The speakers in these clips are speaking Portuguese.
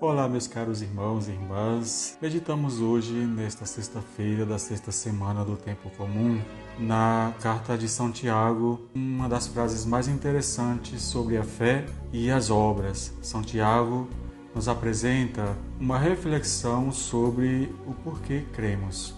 Olá, meus caros irmãos e irmãs. Meditamos hoje, nesta sexta-feira da sexta semana do Tempo Comum, na carta de São Tiago, uma das frases mais interessantes sobre a fé e as obras. São Tiago nos apresenta uma reflexão sobre o porquê cremos.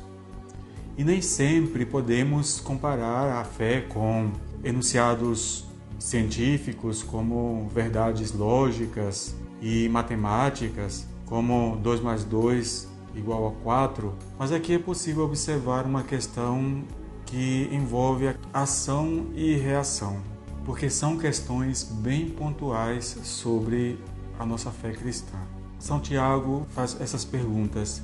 E nem sempre podemos comparar a fé com enunciados científicos como verdades lógicas e matemáticas, como 2 mais 2 igual a 4, mas aqui é possível observar uma questão que envolve ação e reação, porque são questões bem pontuais sobre a nossa fé cristã. São Tiago faz essas perguntas: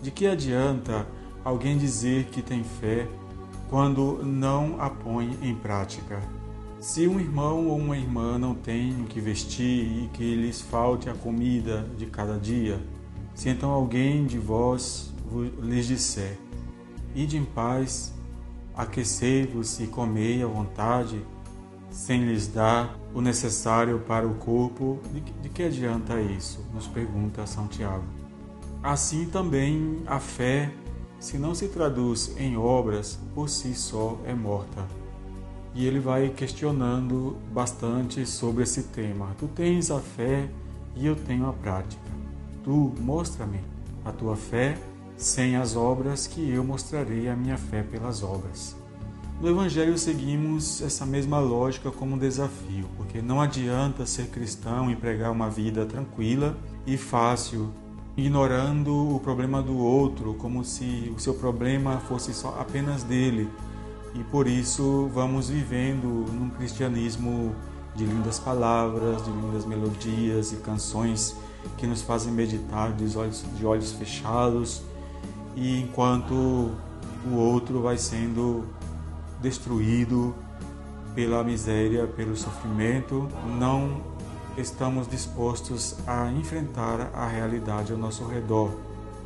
de que adianta alguém dizer que tem fé quando não a põe em prática? Se um irmão ou uma irmã não tem o que vestir e que lhes falte a comida de cada dia, se então alguém de vós lhes disser: Ide em paz, aquecei-vos e comei à vontade, sem lhes dar o necessário para o corpo, de que adianta isso? Nos pergunta São Tiago. Assim também a fé, se não se traduz em obras, por si só é morta e ele vai questionando bastante sobre esse tema. Tu tens a fé e eu tenho a prática. Tu mostra-me a tua fé sem as obras, que eu mostrarei a minha fé pelas obras. No Evangelho seguimos essa mesma lógica como um desafio, porque não adianta ser cristão e pregar uma vida tranquila e fácil, ignorando o problema do outro, como se o seu problema fosse só apenas dele, e por isso vamos vivendo num cristianismo de lindas palavras, de lindas melodias e canções que nos fazem meditar de olhos, de olhos fechados, e enquanto o outro vai sendo destruído pela miséria, pelo sofrimento, não estamos dispostos a enfrentar a realidade ao nosso redor.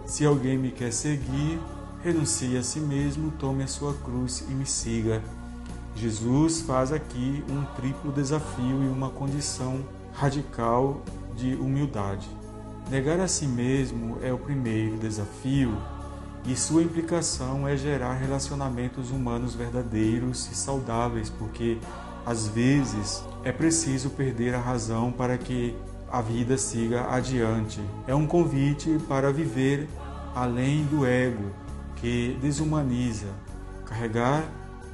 Se alguém me quer seguir, renuncie a si mesmo, tome a sua cruz e me siga. Jesus faz aqui um triplo desafio e uma condição radical de humildade. Negar a si mesmo é o primeiro desafio e sua implicação é gerar relacionamentos humanos verdadeiros e saudáveis, porque às vezes é preciso perder a razão para que a vida siga adiante. É um convite para viver além do ego, que desumaniza. Carregar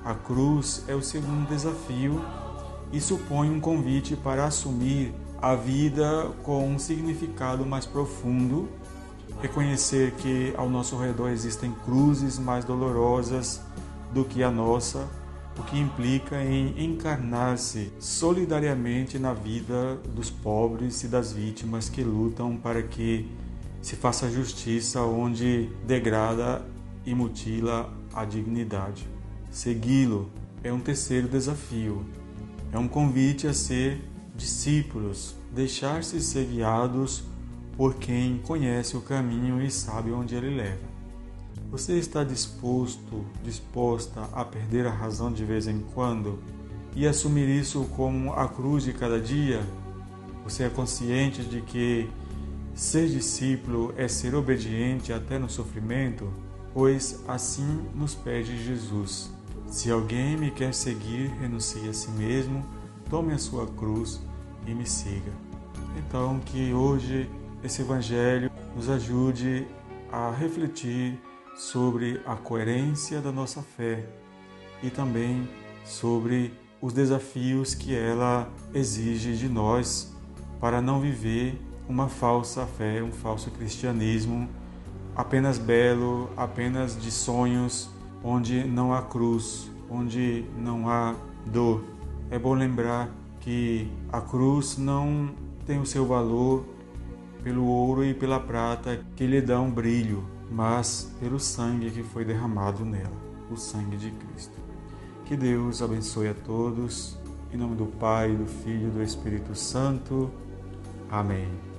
a cruz é o segundo desafio e supõe um convite para assumir a vida com um significado mais profundo, reconhecer que ao nosso redor existem cruzes mais dolorosas do que a nossa, o que implica em encarnar-se solidariamente na vida dos pobres e das vítimas que lutam para que se faça justiça onde degrada e mutila a dignidade. Segui-lo é um terceiro desafio. É um convite a ser discípulos, deixar-se ser guiados por quem conhece o caminho e sabe onde ele leva. Você está disposto, disposta a perder a razão de vez em quando e assumir isso como a cruz de cada dia? Você é consciente de que ser discípulo é ser obediente até no sofrimento? Pois assim nos pede Jesus. Se alguém me quer seguir, renuncie a si mesmo, tome a sua cruz e me siga. Então, que hoje esse Evangelho nos ajude a refletir sobre a coerência da nossa fé e também sobre os desafios que ela exige de nós para não viver uma falsa fé, um falso cristianismo apenas belo, apenas de sonhos, onde não há cruz, onde não há dor. É bom lembrar que a cruz não tem o seu valor pelo ouro e pela prata que lhe dão brilho, mas pelo sangue que foi derramado nela, o sangue de Cristo. Que Deus abençoe a todos, em nome do Pai, do Filho e do Espírito Santo. Amém.